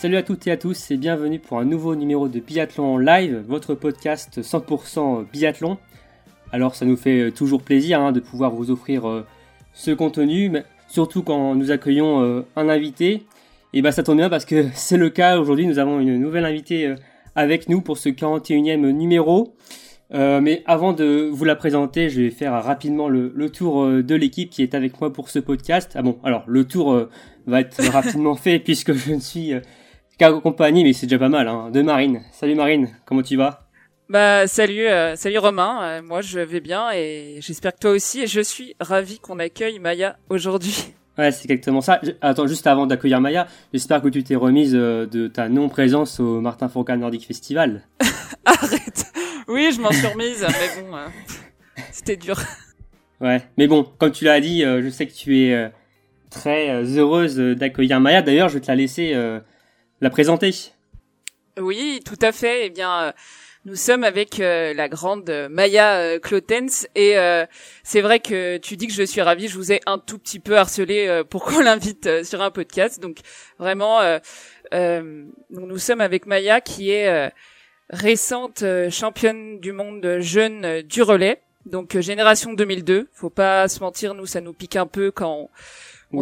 Salut à toutes et à tous et bienvenue pour un nouveau numéro de Biathlon Live, votre podcast 100% biathlon. Alors ça nous fait toujours plaisir hein, de pouvoir vous offrir euh, ce contenu, mais surtout quand nous accueillons euh, un invité. Et bah ça tombe bien parce que c'est le cas aujourd'hui, nous avons une nouvelle invitée euh, avec nous pour ce 41e numéro. mais avant de vous la présenter, je vais faire rapidement le, tour de l'équipe qui est avec moi pour ce podcast. Ah bon, alors le tour va être rapidement fait puisque je ne suis compagnie, mais c'est déjà pas mal, hein, de Marine. Salut Marine, comment tu vas? Bah salut, euh, salut Romain. Euh, moi je vais bien et j'espère que toi aussi. Et je suis ravi qu'on accueille Maya aujourd'hui. Ouais, c'est exactement ça. Attends, juste avant d'accueillir Maya, j'espère que tu t'es remise euh, de ta non-présence au Martin Fourcade Nordic Festival. Arrête. Oui, je m'en suis remise, mais bon, c'était dur. Ouais, mais bon, comme tu l'as dit, je sais que tu es très heureuse d'accueillir Maya. D'ailleurs, je vais te la laisser la présenter. Oui, tout à fait. Eh bien, euh, nous sommes avec euh, la grande Maya euh, Clotens et c'est vrai que tu dis que je suis ravie. Je vous ai un tout petit peu harcelé pour qu'on l'invite sur un podcast. Donc vraiment, nous sommes avec Maya qui est récente championne du monde jeune du relais. Donc génération 2002. Faut pas se mentir, nous ça nous pique un peu quand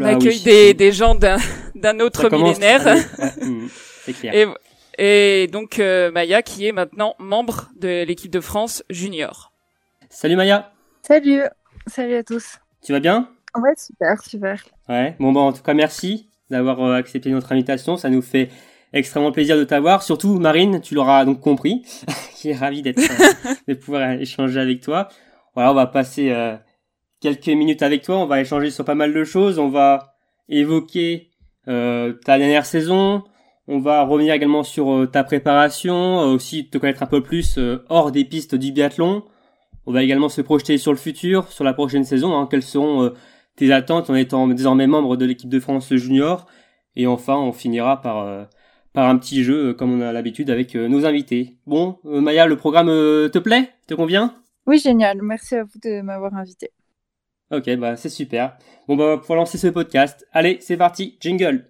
accueille des, des gens d'un, d'un autre millénaire. Mm, c'est clair. Et, et donc euh, Maya qui est maintenant membre de l'équipe de France junior. Salut Maya. Salut. Salut à tous. Tu vas bien? Ouais, super, super. Ouais. Bon bah en tout cas merci d'avoir euh, accepté notre invitation. Ça nous fait extrêmement plaisir de t'avoir. Surtout Marine, tu l'auras donc compris, qui est ravie d'être euh, de pouvoir échanger avec toi. Voilà, on va passer quelques minutes avec toi. On va échanger sur pas mal de choses. On va évoquer euh, ta dernière saison. On va revenir également sur euh, ta préparation, euh, aussi te connaître un peu plus hors des pistes du biathlon. On va également se projeter sur le futur, sur la prochaine saison. Hein. Quelles seront tes attentes en étant désormais membre de l'équipe de France junior Et enfin, on finira par par un petit jeu comme on a l'habitude avec nos invités. Bon, Maya, le programme te plaît? Te convient? Oui, génial. Merci à vous de m'avoir invité. Ok, bah c'est super. Bon bah pour lancer ce podcast, allez, c'est parti, jingle.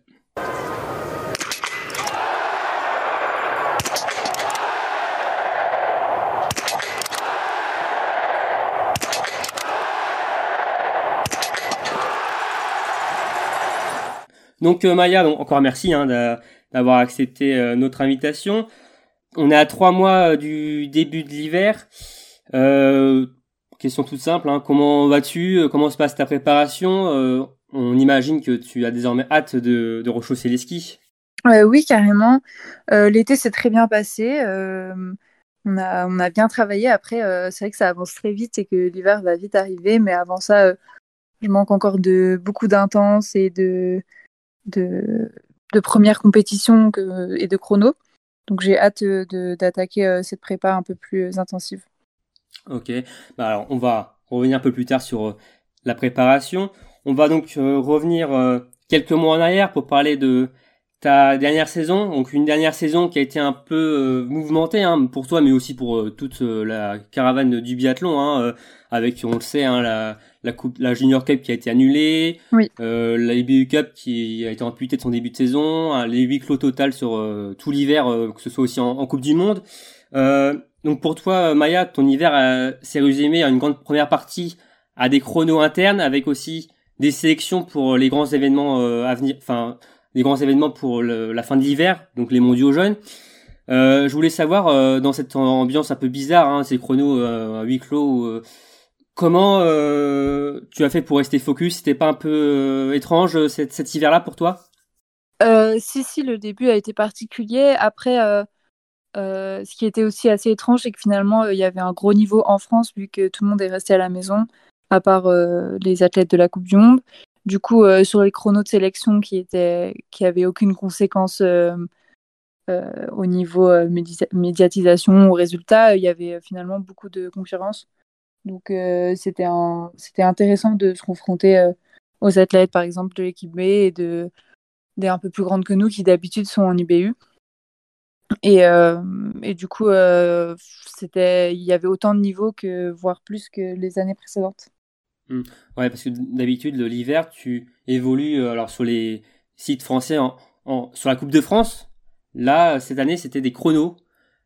Donc euh, Maya, encore merci hein, d'avoir accepté euh, notre invitation. On est à trois mois euh, du début de l'hiver. Question toute simple, hein. comment vas-tu? Euh, Comment se passe ta préparation? Euh, On imagine que tu as désormais hâte de, rechausser les skis. Euh, oui, carrément. L'été s'est très bien passé. on, a, bien travaillé. Après, c'est vrai que ça avance très vite et que l'hiver va vite arriver. Mais avant ça, je manque encore de beaucoup d'intenses et de, de, premières compétitions et de chrono. Donc j'ai hâte d'attaquer cette prépa un peu plus intensive. Ok. Bah alors, on va revenir un peu plus tard sur euh, la préparation. On va donc euh, revenir euh, quelques mois en arrière pour parler de ta dernière saison. Donc une dernière saison qui a été un peu mouvementée hein, pour toi, mais aussi pour toute la caravane du biathlon, hein, avec, on le sait, hein, la, la coupe, la Junior Cup qui a été annulée, oui. la IBU Cup qui a été amputée de son début de saison, hein, les huit clos total sur tout l'hiver, que ce soit aussi en, en Coupe du Monde. Donc pour toi, Maya, ton hiver euh, s'est résumé à une grande première partie à des chronos internes, avec aussi des sélections pour les grands événements euh, à venir, enfin les grands événements pour la fin de l'hiver, donc les mondiaux jeunes. Euh, je voulais savoir euh, dans cette ambiance un peu bizarre, hein, ces chronos à huis clos, comment tu as fait pour rester focus? C'était pas un peu étrange cet, cet hiver-là pour toi? Si si, le début a été particulier. Après euh, ce qui était aussi assez étrange, c'est que finalement, euh, il y avait un gros niveau en France, vu que tout le monde est resté à la maison, à part euh, les athlètes de la Coupe du Monde. Du coup, sur les chronos de sélection qui étaient, qui aucune conséquence au niveau médiatisation ou résultat, il y avait finalement beaucoup de concurrence. Donc, c'était intéressant de se confronter aux athlètes, par exemple, de l'équipe B et de des un peu plus grandes que nous qui d'habitude sont en IBU. Et, euh, et du coup, euh, c'était, il y avait autant de niveaux que, voire plus que les années précédentes. Mmh. Ouais, parce que d'habitude, l'hiver, tu évolues euh, alors sur les sites français, en, en, sur la Coupe de France, Là, cette année, c'était des chronos.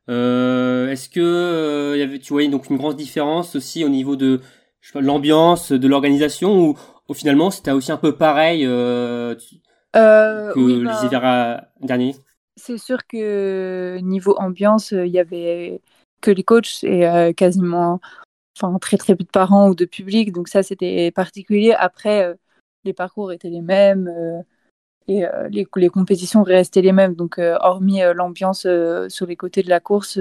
Est-ce que y avait, tu voyais donc une grande différence aussi au niveau de l'ambiance, de l'organisation, ou, ou finalement c'était aussi un peu pareil que les bah, hivers derniers? C'est sûr que niveau ambiance, il y avait que les coachs et quasiment enfin très très peu de parents ou de public, donc ça c'était particulier. Après, euh, les parcours étaient les mêmes euh, et euh, les, les, compétitions restaient les mêmes. Donc hormis l'ambiance sur les côtés de la course,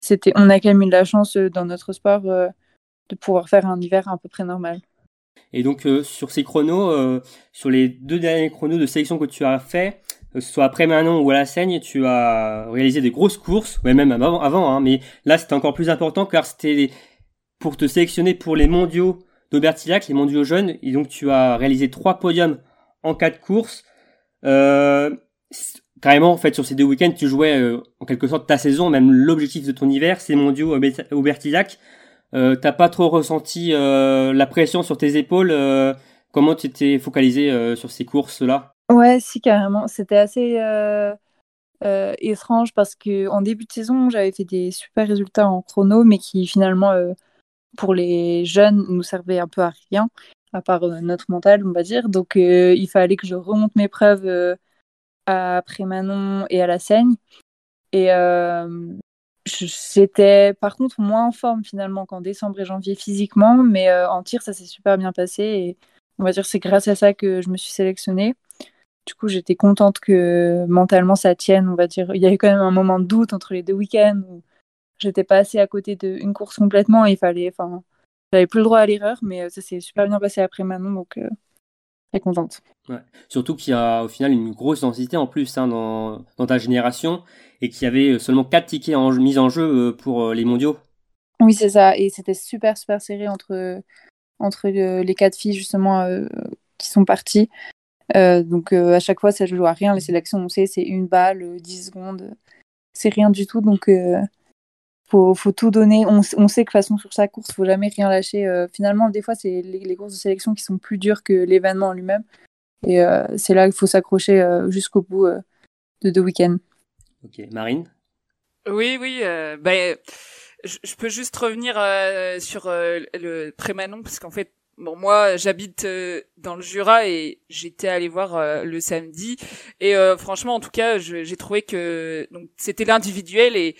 c'était, on a quand même eu de la chance dans notre sport de pouvoir faire un hiver à peu près normal. Et donc sur ces chronos, sur les deux derniers chronos de sélection que tu as fait, soit après Manon ou à la Seigne, tu as réalisé des grosses courses, ouais même avant, avant hein, mais là c'était encore plus important car c'était pour te sélectionner pour les mondiaux d'Aubertillac, les mondiaux jeunes. Et donc tu as réalisé trois podiums en quatre courses. Euh, carrément, en fait, sur ces deux week-ends, tu jouais euh, en quelque sorte ta saison, même l'objectif de ton hiver, c'est mondiaux Aubertillac. Euh, T'as pas trop ressenti euh, la pression sur tes épaules euh, Comment tu étais focalisé sur ces courses-là? Ouais, si carrément. C'était assez étrange parce que en début de saison, j'avais fait des super résultats en chrono, mais qui finalement pour les jeunes nous servait un peu à rien, à part euh, notre mental, on va dire. Donc euh, il fallait que je remonte mes preuves euh, après Manon et à la Seigne. Et j'étais par contre moins en forme finalement qu'en décembre et janvier physiquement, mais en tir ça s'est super bien passé et on va dire c'est grâce à ça que je me suis sélectionnée. Du coup, j'étais contente que mentalement ça tienne, on va dire. Il y avait quand même un moment de doute entre les deux week-ends où j'étais passée à côté d'une course complètement. il fallait, enfin, j'avais plus le droit à l'erreur, mais euh, ça s'est super bien passé après Manon, donc euh, très contente. Ouais. Surtout qu'il y a au final une grosse densité en plus hein, dans, dans, ta génération et qu'il y avait seulement 4 tickets en, mis en jeu euh, pour les mondiaux. Oui, c'est ça. Et c'était super, super serré entre, entre les quatre filles justement qui sont parties. Donc à chaque fois, ça joue à rien. Les sélections, on sait, c'est une balle, 10 secondes. C'est rien du tout. Donc faut, faut tout donner. On, on, sait que façon sur sa course, faut jamais rien lâcher. Euh, finalement, des fois, c'est les, courses de sélection qui sont plus dures que l'événement en lui-même. Et euh, c'est là qu'il faut s'accrocher euh, jusqu'au bout de deux week-ends. Ok, Marine? Oui, oui. ben, je, peux juste revenir sur le pré-Manon parce qu'en fait, bon, moi, j'habite dans le Jura et j'étais allé voir le samedi. Et franchement, en tout cas, j'ai trouvé que donc c'était l'individuel et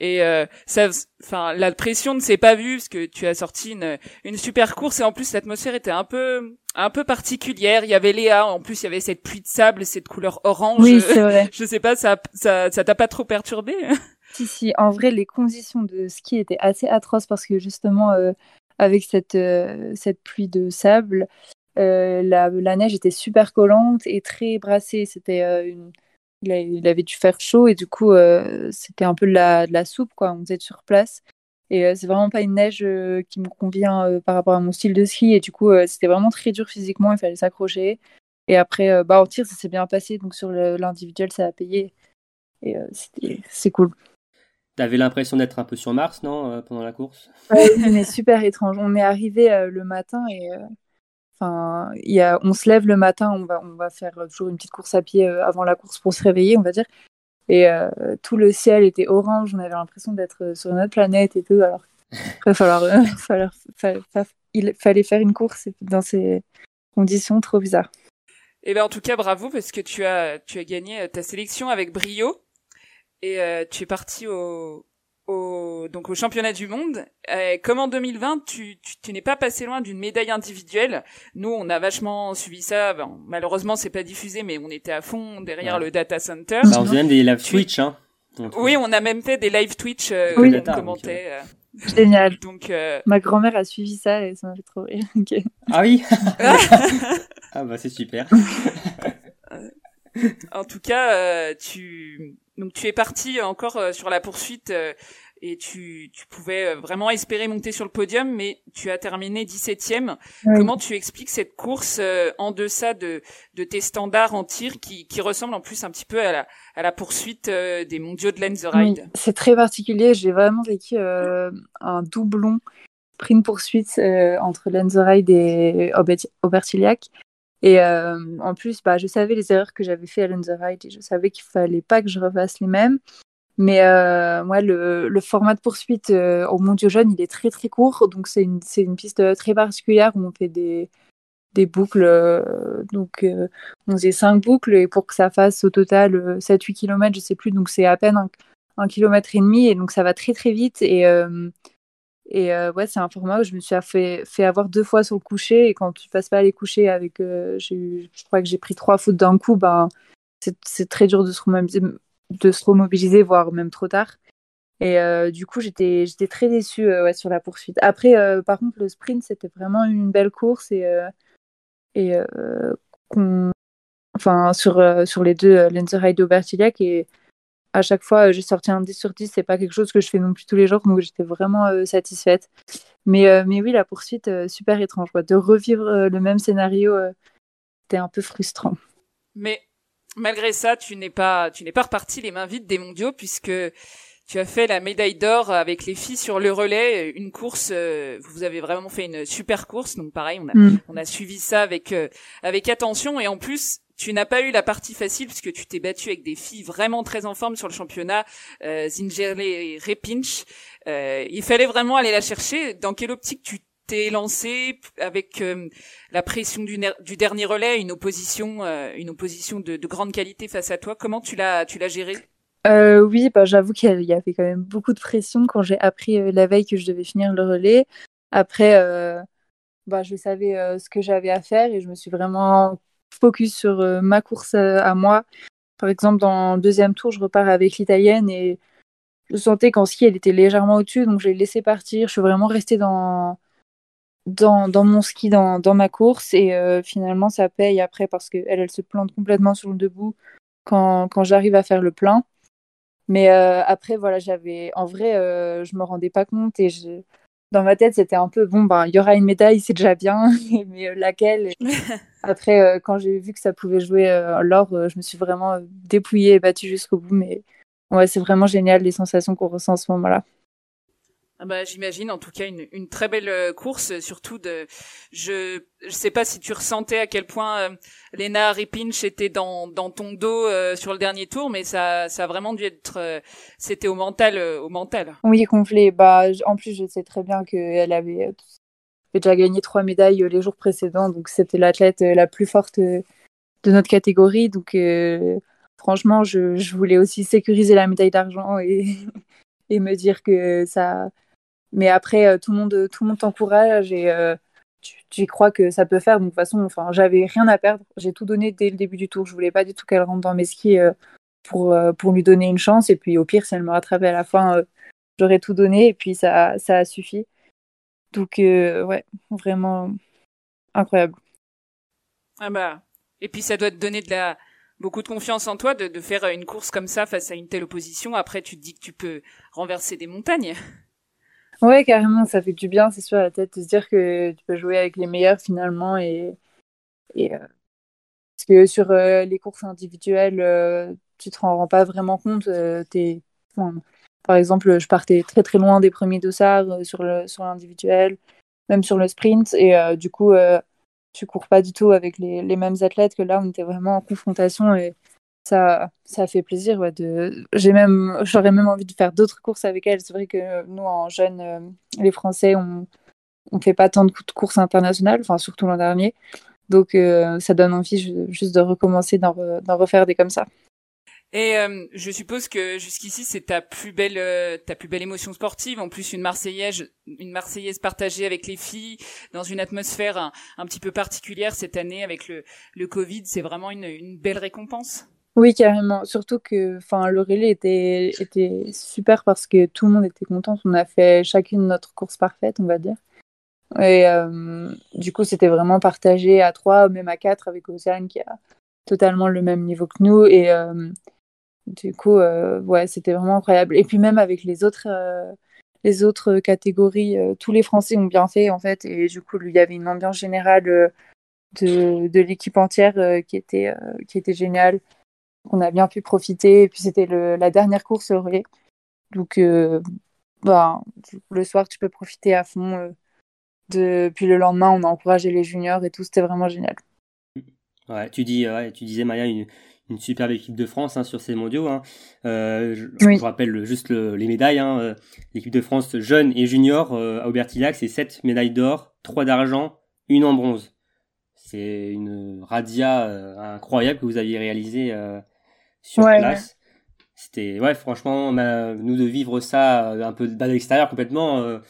et euh, ça enfin la pression ne s'est pas vue parce que tu as sorti une une super course et en plus l'atmosphère était un peu un peu particulière. Il y avait Léa en plus il y avait cette pluie de sable cette couleur orange. Oui c'est vrai. Je sais pas ça ça ça t'a pas trop perturbé si si. En vrai les conditions de ski étaient assez atroces parce que justement euh, avec cette euh, cette pluie de sable la, la neige était super collante et très brassée c'était une il, avait dû faire chaud et du coup, euh, c'était un peu de la, soupe, quoi. On faisait sur place. Et euh, c'est vraiment pas une neige euh, qui me convient par rapport à mon style de ski. Et du coup, c'était vraiment très dur physiquement, il fallait s'accrocher. Et après, bah, en tir, ça s'est bien passé. Donc sur l'individuel, ça a payé. Et c'est cool. T'avais l'impression d'être un peu sur Mars, non, pendant la course? Oui, mais super étrange. On est arrivé le matin et Enfin, y a, on se lève le matin, on va, on va faire toujours une petite course à pied euh, avant la course pour se réveiller, on va dire. Et euh, tout le ciel était orange, on avait l'impression d'être sur une autre planète et tout. Alors, il, falloir, il fallait faire une course dans ces conditions trop bizarres. Et eh ben en tout cas bravo parce que tu as tu as gagné ta sélection avec brio et euh, tu es parti au au donc au championnat du monde. Euh, comme en 2020, tu, tu, tu n'es pas passé loin d'une médaille individuelle. Nous, on a vachement suivi ça. Bon, malheureusement, c'est pas diffusé, mais on était à fond derrière le data center. Bah, on faisait même des live Twitch, hein. Oui, on a même fait des live Twitch euh, oui. on commentait. Euh. Génial. Donc, euh... ma grand-mère a suivi ça et ça m'a fait trop rire. Ah oui. ah bah c'est super. en tout cas, euh, tu donc tu es parti encore euh, sur la poursuite euh, et tu, tu pouvais vraiment espérer monter sur le podium, mais tu as terminé 17e. Comment tu expliques cette course en deçà de, de tes standards en tir qui, qui ressemble en plus un petit peu à la, à la poursuite des mondiaux de Lens Ride? C'est très particulier. J'ai vraiment vécu un doublon sprint poursuite entre Lens Ride et Aubertillac Et en plus, bah, je savais les erreurs que j'avais fait à l'Underride et je savais qu'il fallait pas que je refasse les mêmes. Mais moi, le, format de poursuite au Mondiaux Jeune, il est très très court. Donc c'est une, une, piste très particulière où on fait des, des boucles. donc on faisait 5 boucles et pour que ça fasse au total 7-8 km, je sais plus. Donc c'est à peine un, un, kilomètre et demi et donc ça va très très vite. Et et euh, ouais, c'est un format où je me suis fait, avoir deux fois sur le coucher. Et quand tu passes pas à les coucher avec. Euh, je crois que j'ai pris trois fautes d'un coup, ben, c'est très dur de se, remobiliser, de se remobiliser, voire même trop tard. Et euh, du coup, j'étais très déçue ouais, sur la poursuite. Après, par contre, le sprint, c'était vraiment une belle course. Et, et enfin, sur, sur les deux, Lenzerheide et Bertillac. Et à chaque fois, euh, j'ai sorti un 10 sur 10. C'est pas quelque chose que je fais non plus tous les jours, donc j'étais vraiment euh, satisfaite. Mais, euh, mais oui, la poursuite, super étrange. De revivre le même scénario, c'était un peu frustrant. Mais malgré ça, tu n'es pas, tu n'es pas reparti les mains vides des mondiaux puisque tu as fait la médaille d'or avec les filles sur le relais, une course. vous avez vraiment fait une super course, donc pareil, on a, mm. on a suivi ça avec avec attention et en plus tu n'as pas eu la partie facile puisque tu t'es battu avec des filles vraiment très en forme sur le championnat, euh, Zingerle et Repinch. Euh, il fallait vraiment aller la chercher. Dans quelle optique tu t'es lancé avec euh, la pression du, dernier relais, une opposition, euh, une opposition de, de, grande qualité face à toi? Comment tu l'as, tu l'as géré? Euh, Oui, bah, j'avoue qu'il y avait quand même beaucoup de pression quand j'ai appris la veille que je devais finir le relais. Après, bah, je savais ce que j'avais à faire et je me suis vraiment focus sur euh, ma course à, moi. Par exemple, dans le deuxième tour, je repars avec l'italienne et je sentais qu'en ski, elle était légèrement au-dessus, donc je l'ai laissé partir. Je suis vraiment restée dans, dans, dans mon ski, dans, dans ma course, et euh, finalement, ça paye après parce qu'elle, elle se plante complètement sur le debout quand, quand j'arrive à faire le plein. Mais euh, après, voilà, j'avais. En vrai, je me rendais pas compte et dans ma tête, c'était un peu bon, ben, il y aura une médaille, c'est déjà bien, mais laquelle? Après, euh, quand j'ai vu que ça pouvait jouer euh, l'or, je me suis vraiment dépouillée et battue jusqu'au bout. Mais ouais, c'est vraiment génial les sensations qu'on ressent en ce moment-là. Ah bah, j'imagine en tout cas une, une très belle euh, course, surtout de. Je je sais pas si tu ressentais à quel point euh, Lena Ripinch était dans dans ton dos euh, sur le dernier tour, mais ça ça a vraiment dû être. C'était au mental au mental. Oui, complet. Bah en plus je sais très bien qu'elle avait déjà gagné trois médailles les jours précédents, donc c'était l'athlète la plus forte de notre catégorie, donc. Franchement, je, voulais aussi sécuriser la médaille d'argent et, me dire que ça, mais après, euh, tout le monde, tout le monde t'encourage et euh, tu, crois que ça peut faire. Donc, de toute façon, enfin, j'avais rien à perdre. J'ai tout donné dès le début du tour. Je voulais pas du tout qu'elle rentre dans mes skis euh, pour, pour lui donner une chance. Et puis, au pire, si elle me rattrapait à la fin, j'aurais tout donné. Et puis, ça, ça a suffi. Donc, ouais, vraiment incroyable. Ah bah. Et puis, ça doit te donner de la beaucoup de confiance en toi de, de faire une course comme ça face à une telle opposition. Après, tu te dis que tu peux renverser des montagnes. Ouais, carrément, ça fait du bien, c'est sûr, à la tête de se dire que tu peux jouer avec les meilleurs finalement. Et, et euh, parce que sur euh, les courses individuelles, euh, tu te rends pas vraiment compte. es, par exemple, je partais très très loin des premiers dossards sur le sur l'individuel, même sur le sprint, et du coup, tu cours pas du tout avec les, mêmes athlètes que là, on était vraiment en confrontation et ça, ça fait plaisir. Ouais, de... J'aurais même envie de faire d'autres courses avec elle. C'est vrai que nous, en jeunes, euh, les Français, on ne fait pas tant de courses internationales, enfin surtout l'an dernier. Donc euh, ça donne envie juste de recommencer d'en, refaire des comme ça. Et euh, je suppose que jusqu'ici c'est ta plus belle ta plus belle émotion sportive. En plus une Marseillaise une Marseillaise partagée avec les filles dans une atmosphère un, petit peu particulière cette année avec le le Covid, c'est vraiment une, une belle récompense. Oui, carrément. Surtout que enfin, était, était super parce que tout le monde était content. On a fait chacune notre course parfaite, on va dire. Et euh, du coup, c'était vraiment partagé à trois, même à quatre, avec Océane qui a totalement le même niveau que nous. Et euh, du coup, euh, ouais, c'était vraiment incroyable. Et puis même avec les autres, les autres catégories, tous les Français ont bien fait en fait. Et du coup, il y avait une ambiance générale de, de l'équipe entière qui était qui était géniale on a bien pu profiter. Et puis c'était la dernière course au relais. Donc, euh, bah, le soir, tu peux profiter à fond. Euh, de... Puis le lendemain, on a encouragé les juniors et tout. C'était vraiment génial. Ouais, tu dis, tu disais Maya une, une superbe équipe de France hein, sur ces mondiaux. Hein. Euh, je, je, rappelle juste le, les médailles. Hein. Euh, l'équipe de France jeune et junior euh, à Aubertillac, c'est 7 médailles d'or, 3 d'argent, une en bronze. C'est une radia euh, incroyable que vous aviez réalisée sur place. C'était ouais, franchement, nous de vivre ça un peu de l'extérieur complètement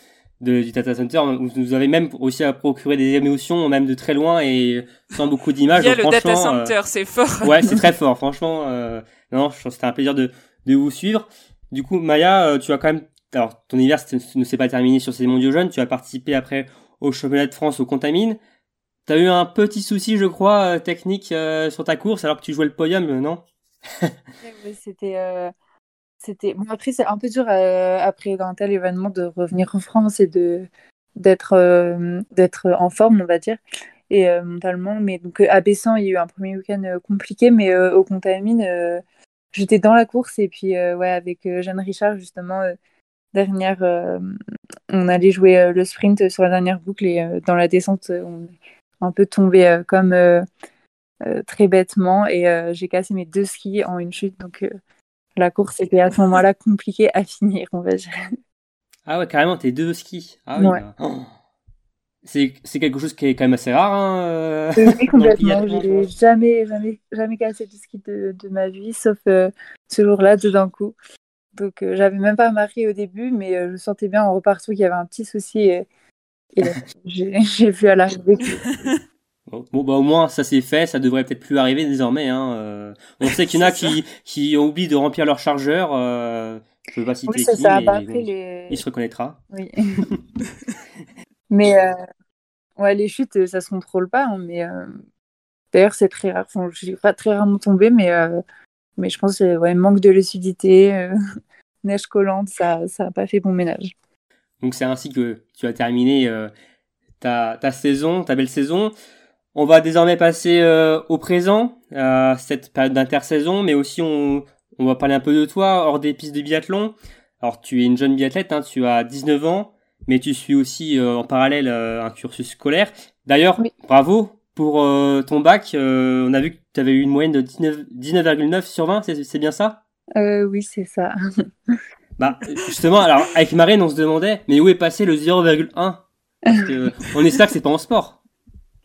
de, du data center vous nous avez même aussi à procurer des émotions même de très loin et sans beaucoup d'images. Il y a le data center, c'est fort. Ouais, c'est très fort. Franchement, euh, non, je c'était un plaisir de, de vous suivre. Du coup, Maya, tu as quand même, alors ton hiver ne s'est pas terminé sur ces mondiaux jeunes. Tu as participé après au championnat de France au Contamine. T'as eu un petit souci, je crois, technique sur ta course alors que tu jouais le podium, non? C'était c'était bon après c'est un peu dur euh, après un tel événement de revenir en France et de d'être euh, d'être en forme on va dire et euh, mentalement. Mais donc à Bessan il y a eu un premier week-end compliqué mais au Contamine j'étais dans la course et puis ouais avec Jeanne Richard justement dernière on allait jouer le sprint sur la dernière boucle et dans la descente on est un peu tombé comme très bêtement et j'ai cassé mes deux skis en une chute. Donc la course était à ce moment-là compliquée à finir, on va dire. Ah ouais, carrément, t'es deux skis. Ah oui. Bah. Oh. C'est, quelque chose qui est quand même assez rare. Hein, euh, oui, complètement. J'ai jamais, jamais, jamais cassé de ski de, ma vie, sauf euh, ce jour-là, de d'un coup. Donc, euh, j'avais même pas marqué au début, mais je sentais bien en repartant qu'il y avait un petit souci. Et, j'ai, vu à l'arrivée Bon, bah au moins ça c'est fait, ça devrait peut-être plus arriver désormais. Hein. Euh. on sait qu'il y en a qui, qui ont oublié de remplir leur chargeur. Euh, je veux pas citer qui, ça. Bah, il se reconnaîtra. Oui. mais euh, ouais, les chutes, ça se contrôle pas. Hein, mais euh, d'ailleurs c'est très rare. Enfin, je suis pas très rarement tombée, mais mais je pense que ouais, manque de lucidité, neige collante, ça ça a pas fait bon ménage. Donc c'est ainsi que tu as terminé ta, ta saison, ta belle saison. On va désormais passer euh, au présent, à cette période d'intersaison, mais aussi on, on va parler un peu de toi hors des pistes de biathlon. Alors tu es une jeune biathlète, hein, tu as 19 ans, mais tu suis aussi euh, en parallèle euh, un cursus scolaire. D'ailleurs, bravo pour ton bac. on a vu que tu avais eu une moyenne de 19,9 sur 20, c'est bien ça? Oui, c'est ça. bah justement, alors avec Marine, on se demandait, mais où est passé le 0,1 Parce que on espère que c'est pas en sport.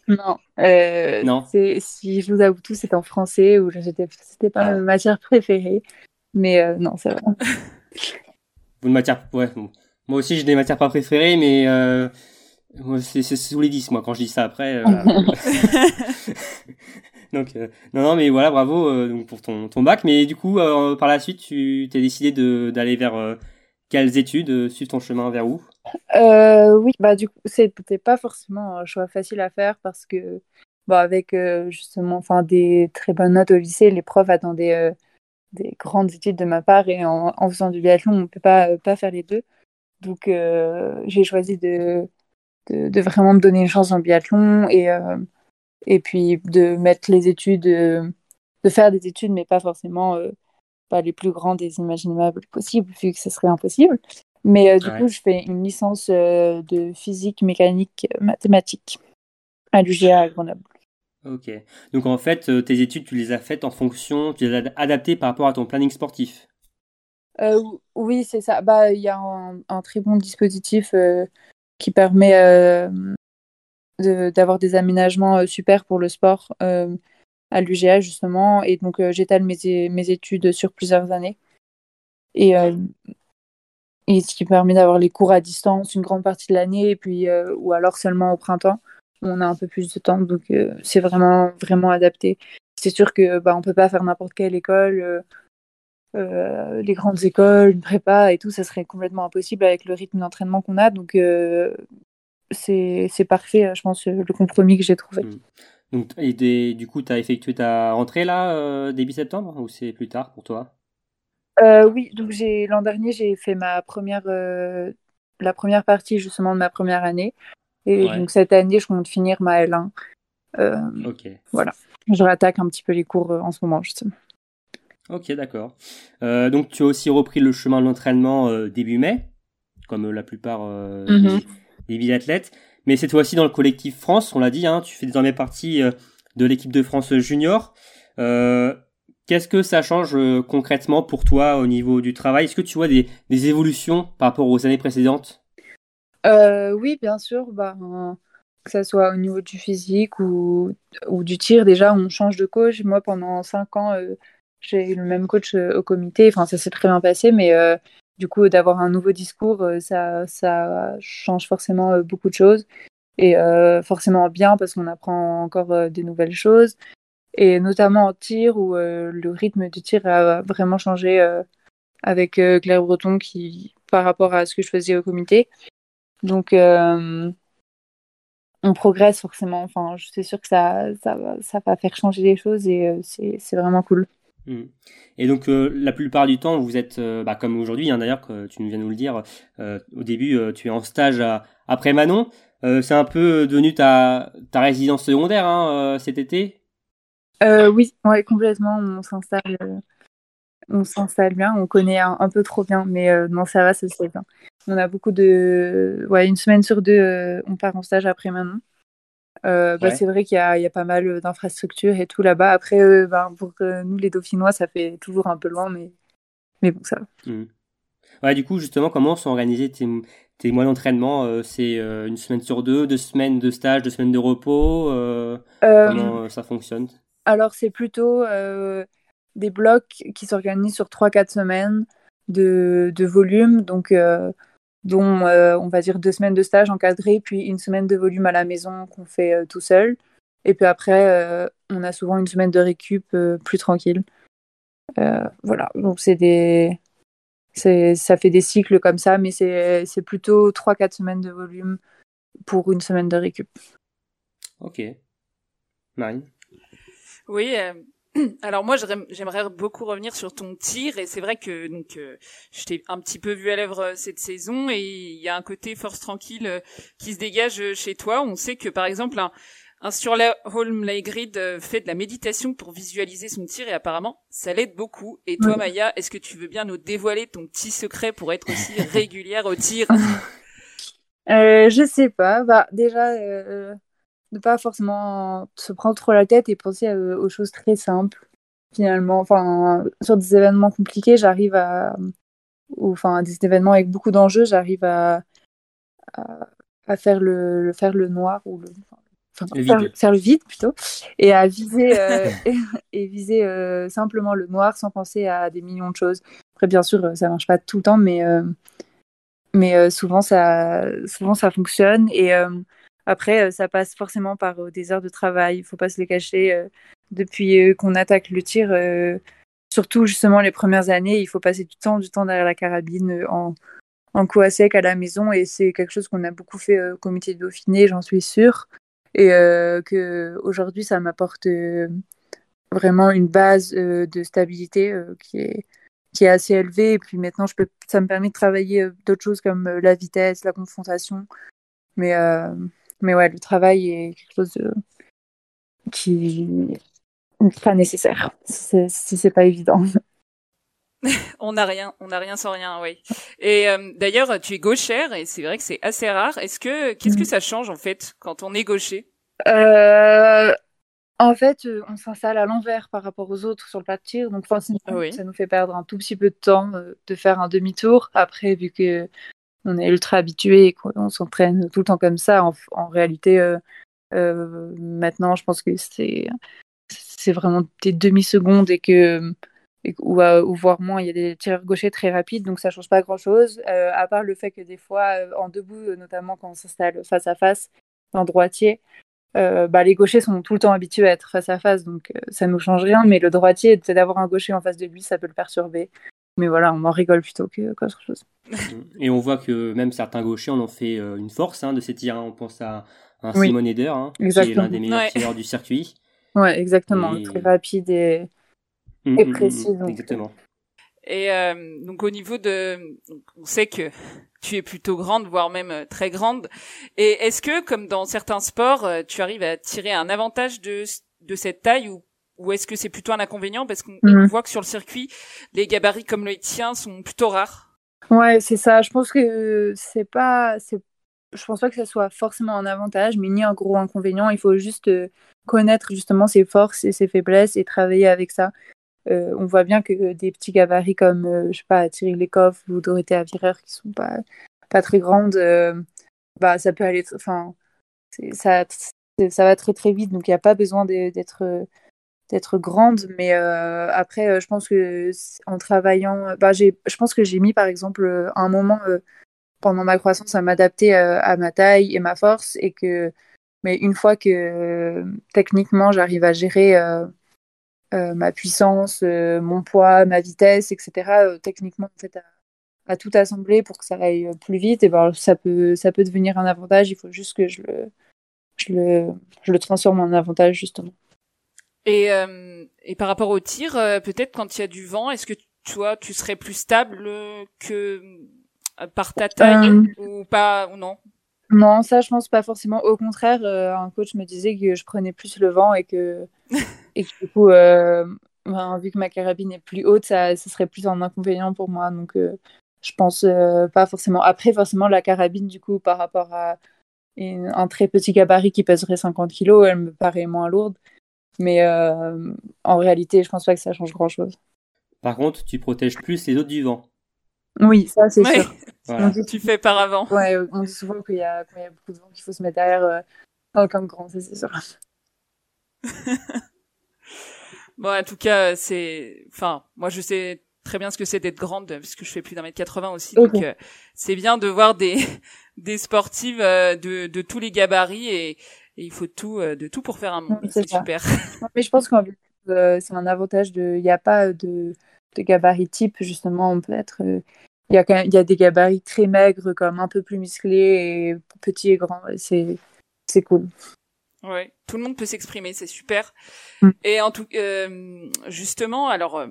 Non. Euh, non. Si je vous avoue tout, c'est en français ou c'était pas ah. ma matière préférée. Mais euh, non, c'est vrai. Une matière, ouais. Moi aussi, j'ai des matières pas préférées, mais euh, c'est sous les 10, moi, quand je dis ça après. Donc, non, non, mais voilà, bravo donc pour ton, ton bac. Mais du coup, par la suite, tu t'es décidé d'aller vers quelles études, suivre ton chemin vers où? Euh, oui, bah du coup, c'était pas forcément un choix facile à faire parce que, bah, avec euh, justement, enfin, des très bonnes notes au lycée, les profs attendaient euh, des grandes études de ma part et en, faisant du biathlon, on peut pas pas faire les deux. Donc, j'ai choisi de, de, vraiment me donner une chance en biathlon et et puis de mettre les études, de faire des études, mais pas forcément pas les plus grandes et imaginables possibles, vu que ce serait impossible. Mais euh, du coup, je fais une licence euh, de physique, mécanique, euh, mathématiques à l'UGA à Grenoble. Ok. Donc en fait, tes études, tu les as faites en fonction, tu les as adaptées par rapport à ton planning sportif Oui, c'est ça. Bah, il y a un, très bon dispositif qui permet d'avoir des aménagements super pour le sport à l'UGA justement. Et donc j'étale mes, mes études sur plusieurs années. Et et ce qui permet d'avoir les cours à distance une grande partie de l'année et puis euh, ou alors seulement au printemps on a un peu plus de temps. Donc euh, c'est vraiment vraiment adapté. C'est sûr que bah on peut pas faire n'importe quelle école euh, les grandes écoles une prépa et tout ça serait complètement impossible avec le rythme d'entraînement qu'on a. Donc c'est parfait je pense le compromis que j'ai trouvé. Mmh. donc et du coup tu as effectué ta rentrée là début septembre ou c'est plus tard pour toi? Euh, oui, donc j'ai l'an dernier, j'ai fait ma première, euh, la première partie justement de ma première année. Et donc cette année, je compte finir ma L1. Euh, ok. Voilà. Je rattaque un petit peu les cours en ce moment, justement. Ok, d'accord. donc tu as aussi repris le chemin de l'entraînement début mai, comme la plupart mhm. des, des athlètes. Mais cette fois-ci dans le collectif France, on l'a dit, hein, tu fais désormais partie de l'équipe de France junior. Qu'est-ce que ça change concrètement pour toi au niveau du travail? Est-ce que tu vois des, évolutions par rapport aux années précédentes? Oui, bien sûr. Bah, que ce soit au niveau du physique ou, du tir, déjà, on change de coach. Moi, pendant cinq ans, j'ai eu le même coach au comité. Enfin, ça s'est très bien passé, mais du coup, d'avoir un nouveau discours, euh, ça, change forcément euh, beaucoup de choses. Et euh, forcément bien parce qu'on apprend encore des nouvelles choses. Et notamment en tir, où le rythme du tir a vraiment changé avec Claire Breton qui, par rapport à ce que je faisais au comité. Donc, on progresse forcément. Enfin, je suis sûre que ça, ça, va faire changer les choses et c'est vraiment cool. Hmm. Et donc euh, la plupart du temps, vous êtes, euh, bah, comme aujourd'hui, hein, d'ailleurs, que tu viens nous le dire, euh, au début, tu es en stage après Manon. c'est un peu devenu ta, ta résidence secondaire hein, cet été? Oui, ouais, complètement. On s'installe, on s'installe bien. On connaît un, peu trop bien, mais non, ça va, ça se fait bien. On a beaucoup de, ouais, une semaine sur deux, on part en stage après. Euh, bah, C'est vrai qu'il y, y, a pas mal d'infrastructures et tout là-bas. Après, euh, ben, pour nous, les Dauphinois, ça fait toujours un peu loin, mais, mais bon, ça va. Mmh. Ouais, du coup, justement, comment sont organisés tes, tes mois d'entraînement euh, C'est euh, une semaine sur deux, deux semaines de stage, deux semaines de repos Comment ça fonctionne? Alors, c'est plutôt des blocs qui s'organisent sur 3-4 semaines de, volume. Donc, dont euh, on va dire deux semaines de stage encadré, puis une semaine de volume à la maison qu'on fait euh, tout seul. Et puis après, euh, on a souvent une semaine de récup plus tranquille. voilà, donc c'est des. Ça fait des cycles comme ça, mais c'est plutôt 3-4 semaines de volume pour une semaine de récup. Ok. Marine? Oui, Alors moi j'aimerais beaucoup revenir sur ton tir et c'est vrai que donc euh, je t'ai un petit peu vu à l'œuvre euh, cette saison et il y a un côté force tranquille euh, qui se dégage chez toi. On sait que par exemple un, un sur la Holm Grid fait de la méditation pour visualiser son tir et apparemment ça l'aide beaucoup. Et toi Maya, est-ce que tu veux bien nous dévoiler ton petit secret pour être aussi régulière au tir? Euh, Je sais pas. Bah déjà ne pas forcément se prendre trop la tête et penser aux choses très simples finalement. Enfin sur des événements compliqués j'arrive à ou enfin des événements avec beaucoup d'enjeux j'arrive à, à, faire le, faire le noir ou le Enfin, faire, le vide plutôt et à viser euh, et, viser euh, simplement le noir sans penser à des millions de choses. Après bien sûr ça marche pas tout le temps mais euh, mais souvent ça souvent ça fonctionne. Et après, euh, ça passe forcément par euh, des heures de travail, il faut pas se les cacher. Euh, depuis qu'on attaque le tir, surtout justement les premières années, il faut passer du temps, du temps derrière la carabine en, en coup à sec à la maison et c'est quelque chose qu'on a beaucoup fait au comité de Dauphiné, j'en suis sûre. Et que aujourd'hui, ça m'apporte vraiment une base de stabilité qui est qui est assez élevée et puis maintenant je peux ça me permet de travailler d'autres choses comme la vitesse la confrontation mais mais ouais, le travail est quelque chose qui n'est pas nécessaire. Si c'est pas évident. on n'a rien, on n'a rien sans rien, oui. Et euh, d'ailleurs, tu es gauchère et c'est vrai que c'est assez rare. Est-ce que qu'est-ce que mm. ça change en fait quand on est gaucher? Euh, En fait, euh, on s'installe à l'envers par rapport aux autres sur le plat de tir, donc forcément, ça nous fait perdre un tout petit peu de temps de faire un demi-tour. Après, vu que on est ultra habitué et qu'on s'entraîne tout le temps comme ça. En, réalité, euh, euh, maintenant, je pense que c'est vraiment des demi-secondes et que ou, ou, voire moins, il y a des tireurs gauchers très rapides, donc ça change pas grand-chose, euh, à part le fait que des fois, en debout, notamment quand on s'installe face à face, en droitier, bah, les gauchers sont tout le temps habitués à être face à face, donc ça nous change rien, mais le droitier, d'avoir un gaucher en face de lui, ça peut le perturber. Mais voilà, on en rigole plutôt que qu'autre chose. Et on voit que même certains gauchers en ont fait euh, une force hein, de ces tirs. Hein. On pense à un Simon Eder, hein, qui est l'un des meilleurs tireurs du circuit. Ouais, exactement. Très rapide et, mm, et mm, mm, précis. Exactement. Et euh, donc au niveau de, on sait que tu es plutôt grande, voire même euh, très grande. Et est-ce que, comme dans certains sports, tu arrives à tirer un avantage de de cette taille ou ou est-ce que c'est plutôt un inconvénient? Parce qu'on mhm. voit que sur le circuit, les gabarits comme le tien sont plutôt rares Ouais, c'est ça. Je pense que c'est pas, c'est je pense pas que ce soit forcément un avantage, mais ni un gros inconvénient. Il faut juste connaître justement ses forces et ses faiblesses et travailler avec ça. on voit bien que des petits gabarits comme, je sais pas, Thierry Lecoff ou Dorothée Avireur qui sont pas, pas très grandes, bah, ça peut aller, enfin, ça, ça va très très vite, donc il n'y a pas besoin d'être grande. Mais euh, après, euh, je pense que en travaillant, bah, je pense que j'ai mis par exemple un moment euh, pendant ma croissance à m'adapter à ma taille et ma force, et que mais une fois que techniquement j'arrive à gérer ma puissance, mon poids, ma vitesse, etc. techniquement en fait à, tout assembler pour que ça aille plus vite, et ben ça peut ça peut devenir un avantage. Il faut juste que je le je le, je le transforme en avantage justement. Et, euh, et par rapport au tir, euh, peut-être quand il y a du vent, est-ce que tu vois, tu serais plus stable que euh, par ta taille ou pas ou non? Non, ça je pense pas forcément. Au contraire, un coach me disait que je prenais plus le vent et que et que du coup, ben, vu que ma carabine est plus haute, ça, ça serait plus un inconvénient pour moi. Donc je pense pas forcément. Après, forcément, la carabine, du coup, par rapport à un très petit gabarit qui pèserait 50 kg, elle me paraît moins lourde. Mais euh, en réalité, je pense pas que ça change grand-chose. Par contre, tu protèges plus les autres du vent. Oui, ça c'est sûr. Tu fais par avant. Ouais, on dit souvent qu'il y, a beaucoup de vent qu'il faut se mettre derrière euh, de grand, c'est sûr. bon, en tout cas, c'est. Enfin, moi je sais très bien ce que c'est d'être grande, parce que je fais plus d'un mètre 80 aussi. Donc euh, c'est bien de voir des, des sportives de, de tous les gabarits et, et il faut tout, euh, de tout pour faire un monde. c'est super. mais je pense que euh, c'est un avantage de. Il n'y a pas de, de gabarit type, justement. On peut être. Euh, il y, a quand même, il y a des gabarits très maigres, comme un peu plus musclés, et petits et grands. C'est, c'est cool. Ouais, tout le monde peut s'exprimer, c'est super. Mm. Et en tout, justement, alors,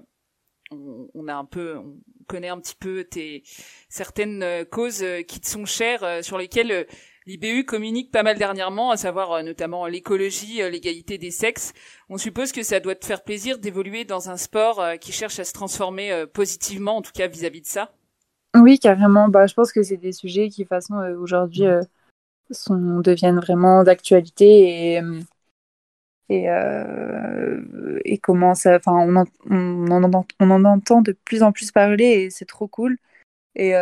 on, a un peu, on connaît un petit peu tes certaines causes qui te sont chères, sur lesquelles L'IBU communique pas mal dernièrement, à savoir euh, notamment l'écologie, euh, l'égalité des sexes. On suppose que ça doit te faire plaisir d'évoluer dans un sport euh, qui cherche à se transformer positivement, en tout cas vis-à-vis de ça. Oui, carrément. Bah, je pense que c'est des sujets qui, de toute façon, aujourd'hui, sont, deviennent vraiment d'actualité et et, et comment ça enfin on en, on, en, on en entend de plus en plus parler et c'est trop cool et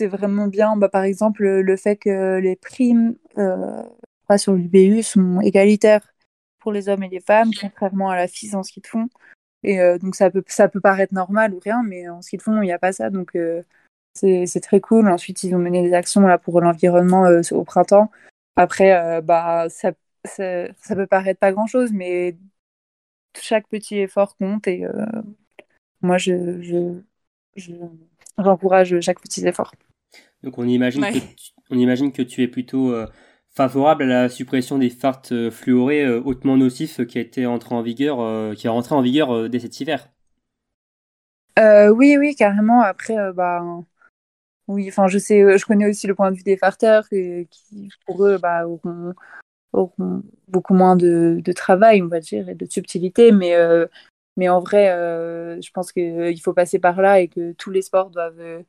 c'est vraiment bien. Bah, par exemple, le fait que les primes euh, sur l'UBU sont égalitaires pour les hommes et les femmes, contrairement à la FIS en ski de fond. Et euh, donc ça peut, ça peut paraître normal ou rien, mais en ski de fond, il n'y a pas ça. Donc euh, c'est très cool. Ensuite, ils ont mené des actions là, pour l'environnement euh, au printemps. Après, bah, ça, ça, peut paraître pas grand-chose, mais chaque petit effort compte. Et moi, je, je, j'encourage chaque petit effort. Donc on imagine, que, tu, on imagine que tu es plutôt euh, favorable à la suppression des farts euh, fluorés euh, hautement nocifs qui a été entré en vigueur, qui est rentré en vigueur dès cet hiver. oui, oui, carrément. Après, bah, oui, enfin, je sais, je connais aussi le point de vue des farteurs qui, pour eux, bah, auront, beaucoup moins de, de, travail, on va dire, et de subtilité, mais mais en vrai, je pense qu'il faut passer par là et que tous les sports doivent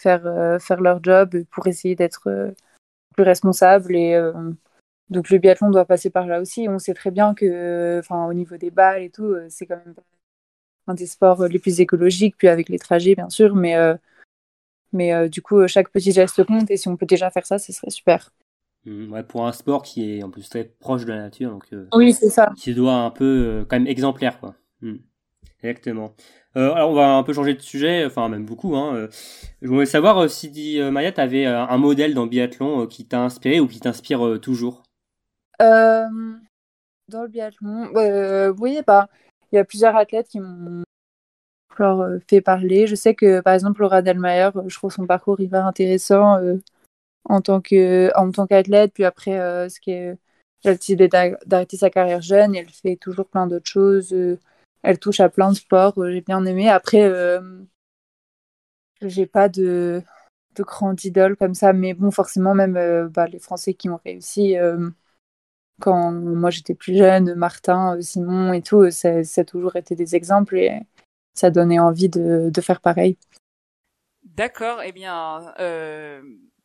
faire, euh, faire leur job pour essayer d'être euh, plus responsables. Et euh, donc le biathlon doit passer par là aussi. On sait très bien que, enfin, au niveau des balles et tout, c'est quand même un des sports les plus écologiques, puis avec les trajets, bien sûr, mais mais du coup, chaque petit geste compte et si on peut déjà faire ça, ce serait super. Mmh, ouais, pour un sport qui est en plus très proche de la nature, donc oui, c'est ça. Qui doit un peu quand même exemplaire, quoi. Mmh. Exactement. Euh, alors on va un peu changer de sujet, enfin même beaucoup. Hein. Euh, je voulais savoir euh, si euh, Maya, tu avais un modèle dans le biathlon qui t'a inspiré ou qui t'inspire toujours? dans le biathlon, oui, bah, il y a plusieurs athlètes qui m'ont fait parler. Je sais que par exemple Laura Delmayer, je trouve son parcours hyper intéressant en tant qu'athlète. Puis après, ce qui est, elle d'arrêter sa carrière jeune, et elle fait toujours plein d'autres choses elle touche à plein de sports. Euh, j'ai bien aimé. Après, euh, j'ai pas de, de grande idole comme ça, mais bon, forcément, même euh, bah, les Français qui ont réussi quand moi j'étais plus jeune, Martin, Simon et tout, ça, a toujours été des exemples et ça donnait envie de, faire pareil. D'accord, eh bien,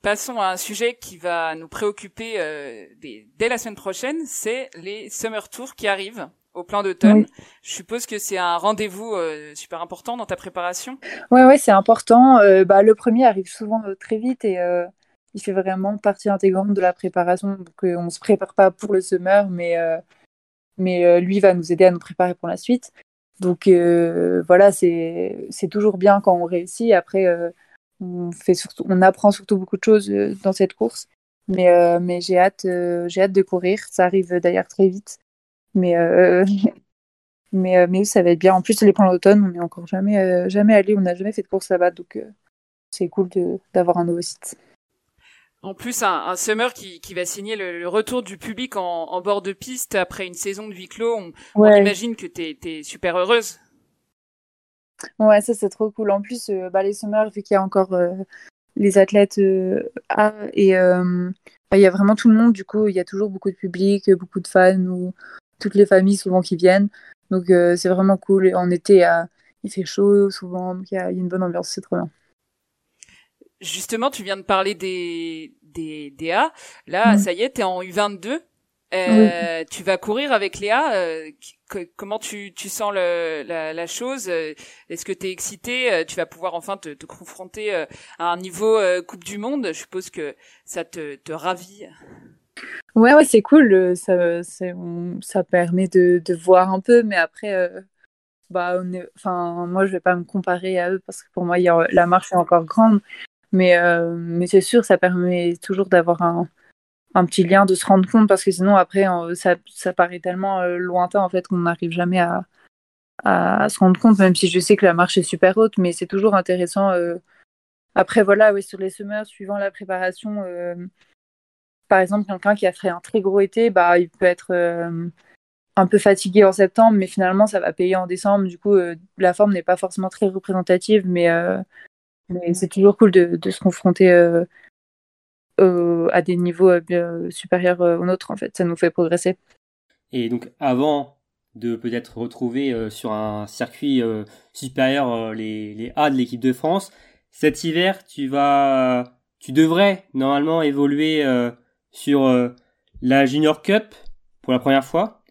Passons à un sujet qui va nous préoccuper euh, dès, la semaine prochaine, c'est les Summer Tours qui arrivent au plan d'automne. Je suppose que c'est un rendez-vous euh, super important dans ta préparation. Ouais, ouais, c'est important. Euh, bah, le premier arrive souvent très vite et il fait vraiment partie intégrante de la préparation. Donc, on se prépare pas pour le summer, mais mais lui va nous aider à nous préparer pour la suite. Donc voilà, c'est toujours bien quand on réussit. Après on fait surtout, on apprend surtout beaucoup de choses euh, dans cette course. Mais, euh, mais j'ai hâte, euh, j'ai hâte de courir. Ça arrive d'ailleurs très vite. Mais, mais, mais ça va être bien. En plus, les plans d'automne, on n'est encore jamais, jamais allé, on n'a jamais fait de course là-bas. Donc, c'est cool d'avoir un nouveau site. En plus, un, summer qui, qui, va signer le, retour du public en, en, bord de piste après une saison de huis clos. On, imagine que tu es, super heureuse. Ouais, ça c'est trop cool. En plus, euh, bah, les summers, vu qu'il y a encore euh, les athlètes euh, A et bah, il y a vraiment tout le monde, du coup, il y a toujours beaucoup de public, beaucoup de fans ou toutes les familles souvent qui viennent. Donc c'est vraiment cool. Et en été, il fait chaud souvent, donc il y, a une bonne ambiance, c'est trop bien. Justement, tu viens de parler des, des, des A. Là, mmh. ça y est, t'es en U22. Euh, Tu vas courir avec Léa. Euh, comment tu, tu sens le, la, la, chose? Est-ce que tu es excité euh, Tu vas pouvoir enfin te, te confronter euh, à un niveau Coupe du Monde. Je suppose que ça te, te ravit. Ouais, ouais, c'est cool. Ça, ça permet de, voir un peu, mais après, bah, est, enfin, moi, je vais pas me comparer à eux parce que pour moi, y a, la marche est encore grande. Mais, mais c'est sûr, ça permet toujours d'avoir un, un petit lien de se rendre compte parce que sinon après ça, ça paraît tellement euh, lointain en fait qu'on n'arrive jamais à, à, se rendre compte même si je sais que la marche est super haute mais c'est toujours intéressant euh. après voilà oui sur les semeurs suivant la préparation euh, par exemple quelqu'un qui a fait un très gros été bah il peut être un peu fatigué en septembre mais finalement ça va payer en décembre du coup la forme n'est pas forcément très représentative mais, mais c'est toujours cool de, se confronter euh, à des niveaux euh, supérieurs euh, aux nôtres, en fait. Ça nous fait progresser. Et donc, avant de peut-être retrouver sur un circuit supérieur les, les A de l'équipe de France, cet hiver, tu vas, tu devrais normalement évoluer sur la Junior Cup pour la première fois.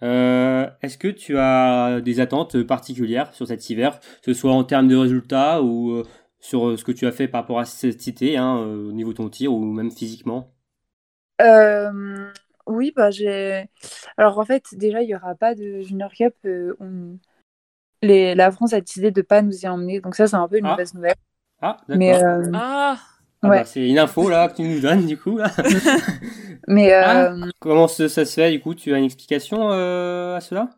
Est-ce que tu as des attentes particulières sur cet hiver, que ce soit en termes de résultats ou sur euh, ce que tu as fait par rapport à cette cité, hein, euh, au niveau de ton tir ou même physiquement? Euh, Oui, bah j'ai. Alors en fait, déjà, il n'y aura pas de Junior Cup. Les... La France a décidé de ne pas nous y emmener, donc ça, c'est un peu une ah. mauvaise nouvelle. Ah, d'accord. Mais, ah. Ah bah, c'est une info là que tu nous donnes du coup. Mais ah, comment ça, se fait du coup Tu as une explication à cela?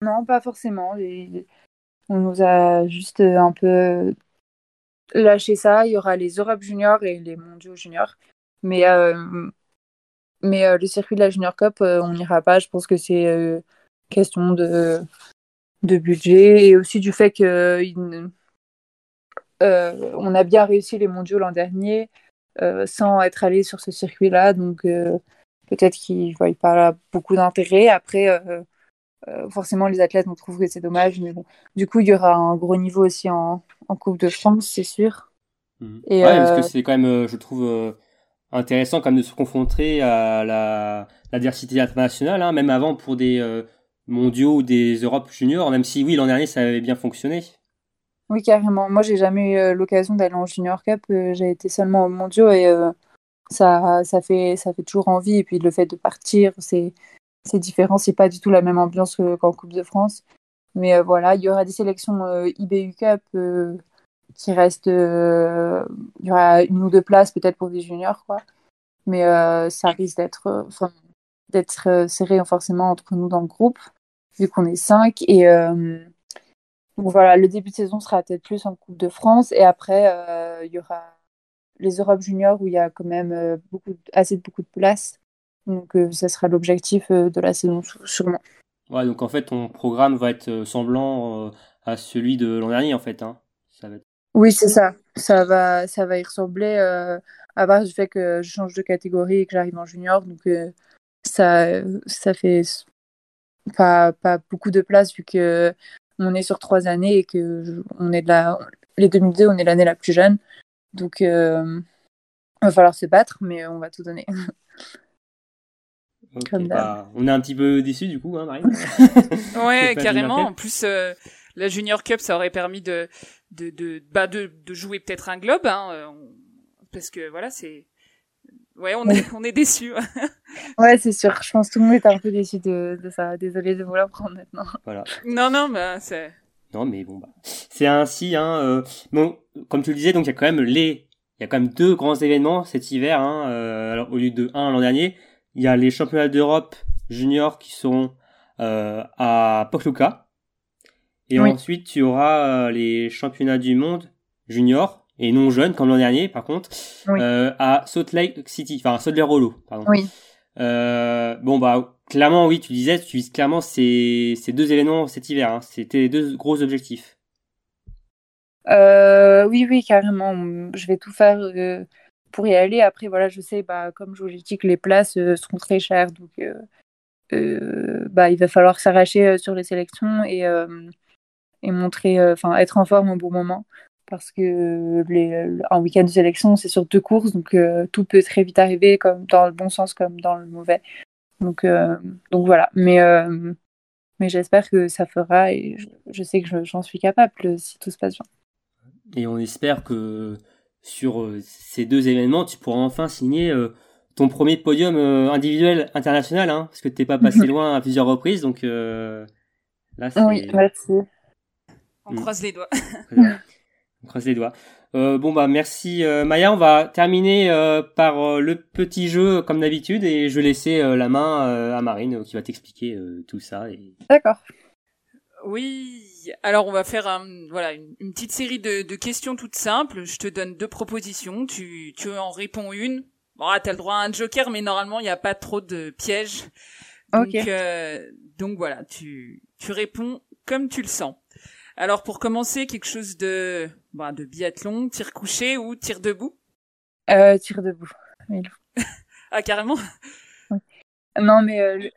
Non, pas forcément. On nous a juste euh, un peu lâché ça. Il y aura les Europe Juniors et les Mondiaux Juniors. Mais, euh, mais euh, le circuit de la Junior Cup, on n'ira pas. Je pense que c'est question de, de budget et aussi du fait que on a bien réussi les mondiaux l'an dernier sans être allé sur ce circuit-là. Donc peut-être qu'ils ne voient pas beaucoup d'intérêt. Après, euh, forcément, les athlètes vont trouver que c'est dommage, mais bon. Du coup, il y aura un gros niveau aussi en, en Coupe de France, c'est sûr. Mhm. Et ouais, parce que euh, c'est quand même, euh, je trouve, intéressant quand même de se confronter à la, la diversité internationale, hein, même avant pour des mondiaux ou des Europes juniors, même si oui, l'an dernier, ça avait bien fonctionné. Oui, carrément. Moi, j'ai jamais eu l'occasion d'aller en Junior Cup. j'ai été seulement au mondiaux et ça, ça, fait, ça fait toujours envie. Et puis, le fait de partir, c'est différent, c'est pas du tout la même ambiance qu'en Coupe de France. Mais euh, voilà, il y aura des sélections euh, IBU Cup euh, qui restent. il y aura une ou deux places peut-être pour des juniors, quoi. Mais ça risque d'être d'être serré forcément entre nous dans le groupe, vu qu'on est cinq. Et voilà, le début de saison sera peut-être plus en Coupe de France. Et après, il y aura les Europes juniors où il y a quand même beaucoup, assez de beaucoup de places donc euh, ça sera l'objectif euh, de la saison sûrement. Ouais, donc en fait ton programme va être euh, semblant à celui de l'an dernier en fait. Hein. Ça va Oui, c'est ça. Ça va, ça va y ressembler à part du fait que je change de catégorie et que j'arrive en junior. Donc ça, ça fait pas, pas beaucoup de place vu que on est sur trois années et que on est de la, les 2002, on est l'année la plus jeune. Donc, il va falloir se battre, mais on va tout donner. Bah, on est un petit peu déçus du coup, hein, Marine. ouais, carrément. En plus, la Junior Cup, ça aurait permis de de de bah de, de jouer peut-être un globe, hein, parce que voilà, c'est Ouais, on est, on est déçus. ouais, c'est sûr. Je pense que tout le monde est un peu déçu de, de ça. Désolé de vous l'apprendre maintenant. Voilà. Non, non, bah, c'est. Non, mais bon, bah. C'est ainsi, hein. Euh... Bon, comme tu le disais, donc il y a quand même les. Il y a quand même deux grands événements cet hiver, hein. Euh, alors, au lieu de un l'an dernier, il y a les championnats d'Europe juniors qui seront euh, à Pokluka. Et ensuite, tu auras euh, les championnats du monde junior et non jeune comme l'an dernier par contre euh, à Salt Lake City enfin Salt Lake Hollow pardon. Oui. Euh, bon bah clairement oui tu disais tu vises clairement ces, ces deux événements cet hiver hein. c'était les deux gros objectifs. Euh, oui oui carrément. Je vais tout faire pour y aller. Après voilà je sais bah comme je vous l'ai dit que les places seront très chères. Donc bah il va falloir s'arracher sur les sélections et et montrer enfin être en forme au bon moment parce que les, un week-end de sélection, c'est sur deux courses, donc euh, tout peut très vite arriver, comme dans le bon sens comme dans le mauvais. Donc, euh, donc voilà. Mais, euh, mais j'espère que ça fera et je, sais que j'en suis capable si tout se passe bien. Et on espère que sur ces deux événements, tu pourras enfin signer ton premier podium individuel international, hein, parce que tu n'es pas passé loin à plusieurs reprises, donc là, Oui, merci. On croise les doigts. On croise les doigts. Euh, bon bah merci euh, Maya, on va terminer euh, par le petit jeu comme d'habitude et je vais laisser la main à Marine qui va t'expliquer tout ça. Et... D'accord. Oui, alors on va faire un, voilà une, petite série de, de, questions toutes simples. Je te donne deux propositions, tu, tu en réponds une. Bon, ah, t'as le droit à un joker, mais normalement il n'y a pas trop de pièges. Donc, donc voilà, tu, tu réponds comme tu le sens. Alors pour commencer, quelque chose de bah, de biathlon, tir couché ou tir debout euh, Tir debout. ah carrément Non mais euh,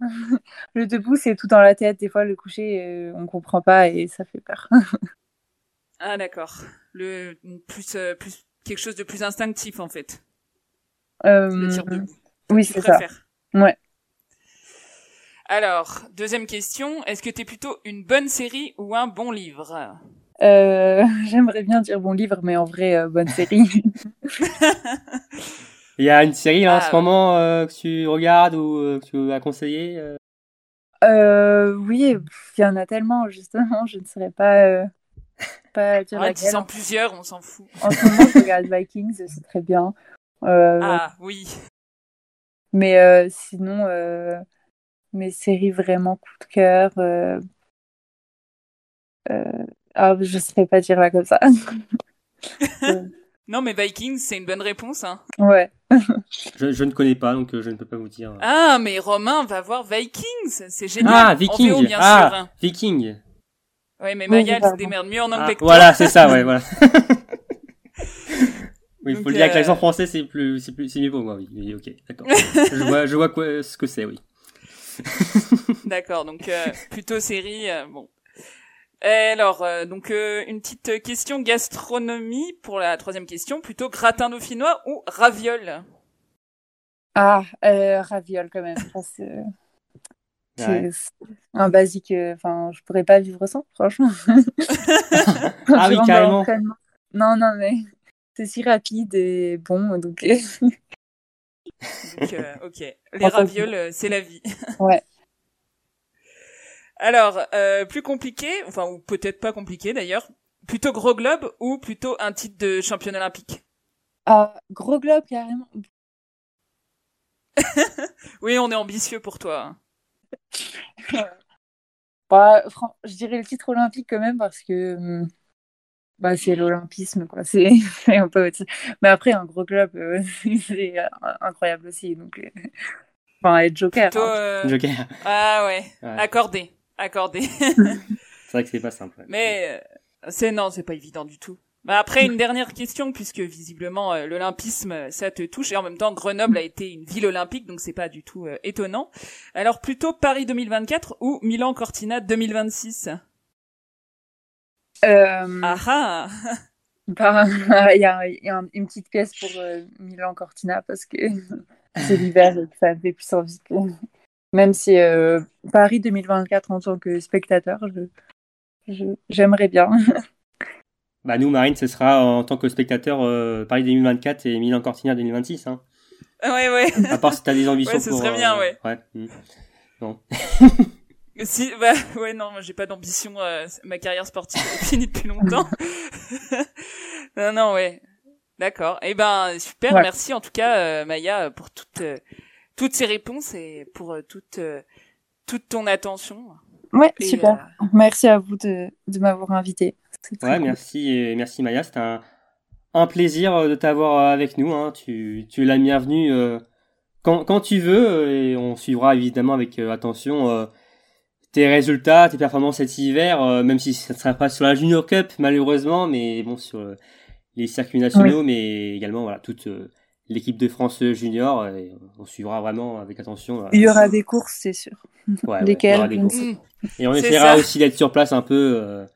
le... debout c'est tout dans la tête. Des fois le couché euh, on comprend pas et ça fait peur. ah d'accord. Le plus euh, plus quelque chose de plus instinctif en fait. Le tir debout. Oui c'est ça. Ouais. Alors, deuxième question, est-ce que tu es plutôt une bonne série ou un bon livre? Euh, J'aimerais bien dire bon livre, mais en vrai, euh, bonne série. Il y a une série en ce moment euh, que tu regardes ou que tu veux conseiller Oui, il y en a tellement, justement, je ne saurais pas, pas dire ouais, laquelle. plusieurs, on s'en fout. En ce moment, je regarde Vikings, c'est très bien. ah, oui. Mais sinon mes séries vraiment coup de cœur. Euh... Ah, je ne saurais pas dire là comme ça. non, mais Vikings, c'est une bonne réponse. Hein. Ouais. je, je, ne connais pas, donc euh, je ne peux pas vous dire. Ah, mais Romain va voir Vikings. C'est génial. Ah, Vikings. bien ah, sûr. Viking. Ouais, mais Maya, elle se démerde mieux en anglais ah, Voilà, c'est ça, ouais, voilà. oui, il faut le dire avec l'accent euh, français, c'est plus, c'est plus, c'est mieux pour moi, oui. ok, d'accord. je vois, je vois quoi, ce que c'est, oui. D'accord, donc euh, plutôt série. Euh, bon. Alors, euh, donc une petite question gastronomie pour la troisième question. Plutôt gratin dauphinois ou raviol? Ah, raviol quand même. C'est un basique. Enfin, je pourrais pas vivre sans, franchement. ah oui, carrément. Non, non, mais c'est si rapide et bon, donc. Donc, euh, ok. Les ravioles, euh, c'est la vie. ouais. Alors, euh, plus compliqué, enfin, ou peut-être pas compliqué d'ailleurs, plutôt gros globe ou plutôt un titre de champion olympique Ah, Gros globe, carrément. oui, on est ambitieux pour toi. bah, je dirais le titre olympique quand même parce que hum, bah, c'est l'olympisme, quoi. C'est un peu. Mais après, un gros club, euh, c'est euh, incroyable aussi. Donc, euh, enfin, être joker. Hein. Joker. Ah ouais. Accordé. Accordé. c'est vrai que c'est pas simple. Mais c'est non, c'est pas évident du tout. Bah après une dernière question puisque visiblement l'olympisme ça te touche et en même temps Grenoble a été une ville olympique donc c'est pas du tout étonnant. Alors plutôt Paris 2024 ou Milan Cortina 2026 euh... Ah Bah, il y a, une petite pièce pour Milan Cortina parce que c'est l'hiver et que ça fait plus envie que... Même si Paris 2024 en tant que spectateur, j'aimerais bien. Bah nous, Marine, ce sera en tant que spectateur Paris 2024 et Milan Cortina 2026. Hein. Ouais, ouais. À part si t'as des ambitions ouais, ce serait bien, ouais. Ouais. Hmm. Non. si, bah, ouais, non, moi j'ai pas d'ambition. Euh, ma carrière sportive est finie depuis longtemps. non, non, ouais. D'accord. Eh ben, super. Merci en tout cas, euh, Maya, pour toutes euh, toutes ces réponses et pour toute toute ton attention. Ouais, super. Merci à vous de, de m'avoir invité. Ouais, merci et merci Maya. C'était un, un plaisir de t'avoir avec nous. Hein. Tu, tu es la bienvenue quand, quand tu veux et on suivra évidemment avec attention tes résultats, tes performances cet hiver, euh, même si ça ne sera pas sur la Junior Cup malheureusement, mais bon sur euh, les circuits nationaux, mais également voilà toute euh, l'équipe de France junior. Et on suivra vraiment avec attention. il y aura des courses, c'est sûr. Ouais, Lesquelles Et on essaiera aussi d'être sur place un peu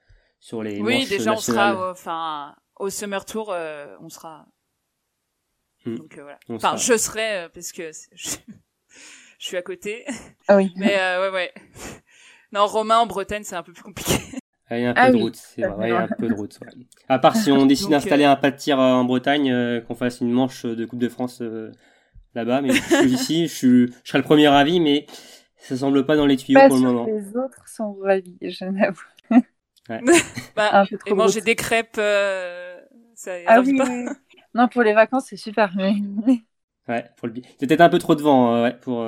sur les. Oui, déjà on sera, enfin au Summer Tour, on sera. Hmm. Donc voilà. enfin, je serai parce que je... je suis à côté. Ah oui. Mais ouais, ouais. Non, Romain en Bretagne, c'est un peu plus compliqué. Il y a un peu de route, c'est vrai, il y a un peu de route. À part si on décide d'installer euh, un pas de tir euh, en Bretagne, euh, qu'on fasse une manche de Coupe de France là-bas, mais je suis ici, je, suis, je serai le premier ravi, mais ça semble pas dans les tuyaux pour le moment. Les autres sont ravis, je n'avoue. Ouais. bah, et manger des crêpes, ça ah oui, pas. Non, pour les vacances, c'est super. Mais... ouais, pour le... c'est peut-être un peu trop de vent, ouais, pour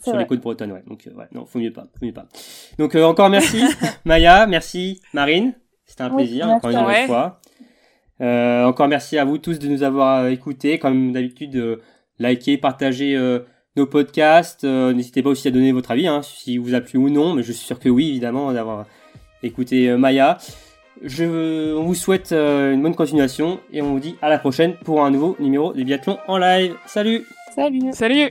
sur les côtes bretonnes, ouais. Donc, euh, ouais, non, faut mieux pas, faut mieux pas. Donc, euh, encore merci, Maya, merci, Marine. C'était un plaisir, encore une fois. Euh, encore merci à vous tous de nous avoir écoutés. Comme d'habitude, likez, partagez nos podcasts. N'hésitez pas aussi à donner votre avis, hein, si vous a plu ou non. Mais je suis sûr que oui, évidemment, d'avoir écouté Maya. Je, on vous souhaite une bonne continuation et on vous dit à la prochaine pour un nouveau numéro du biathlon en live. Salut Salut Salut